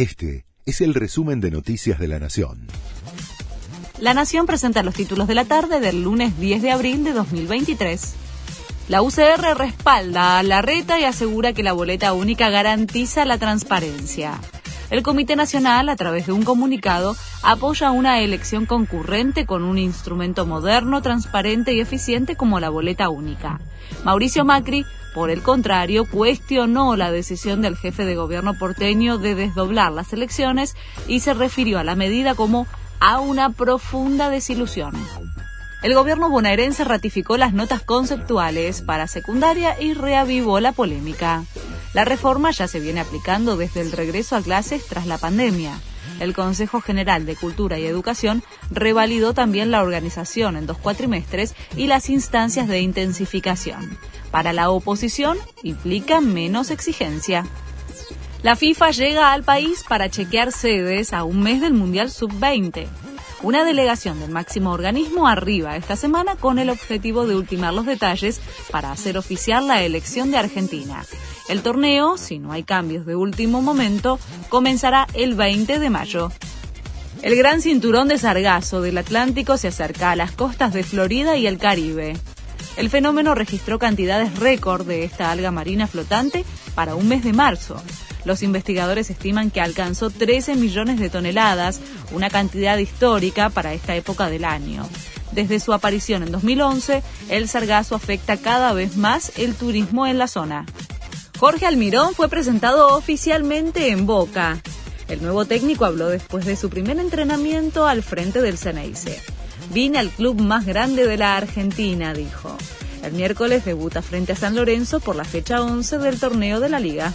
Este es el resumen de Noticias de la Nación. La Nación presenta los títulos de la tarde del lunes 10 de abril de 2023. La UCR respalda a la reta y asegura que la boleta única garantiza la transparencia. El Comité Nacional, a través de un comunicado, apoya una elección concurrente con un instrumento moderno, transparente y eficiente como la boleta única. Mauricio Macri, por el contrario, cuestionó la decisión del jefe de gobierno porteño de desdoblar las elecciones y se refirió a la medida como a una profunda desilusión. El gobierno bonaerense ratificó las notas conceptuales para secundaria y reavivó la polémica. La reforma ya se viene aplicando desde el regreso a clases tras la pandemia. El Consejo General de Cultura y Educación revalidó también la organización en dos cuatrimestres y las instancias de intensificación. Para la oposición implica menos exigencia. La FIFA llega al país para chequear sedes a un mes del Mundial Sub-20. Una delegación del máximo organismo arriba esta semana con el objetivo de ultimar los detalles para hacer oficial la elección de Argentina. El torneo, si no hay cambios de último momento, comenzará el 20 de mayo. El gran cinturón de sargazo del Atlántico se acerca a las costas de Florida y el Caribe. El fenómeno registró cantidades récord de esta alga marina flotante para un mes de marzo. Los investigadores estiman que alcanzó 13 millones de toneladas, una cantidad histórica para esta época del año. Desde su aparición en 2011, el sargazo afecta cada vez más el turismo en la zona. Jorge Almirón fue presentado oficialmente en Boca. El nuevo técnico habló después de su primer entrenamiento al frente del Ceneice. Vine al club más grande de la Argentina, dijo. El miércoles debuta frente a San Lorenzo por la fecha 11 del torneo de la liga.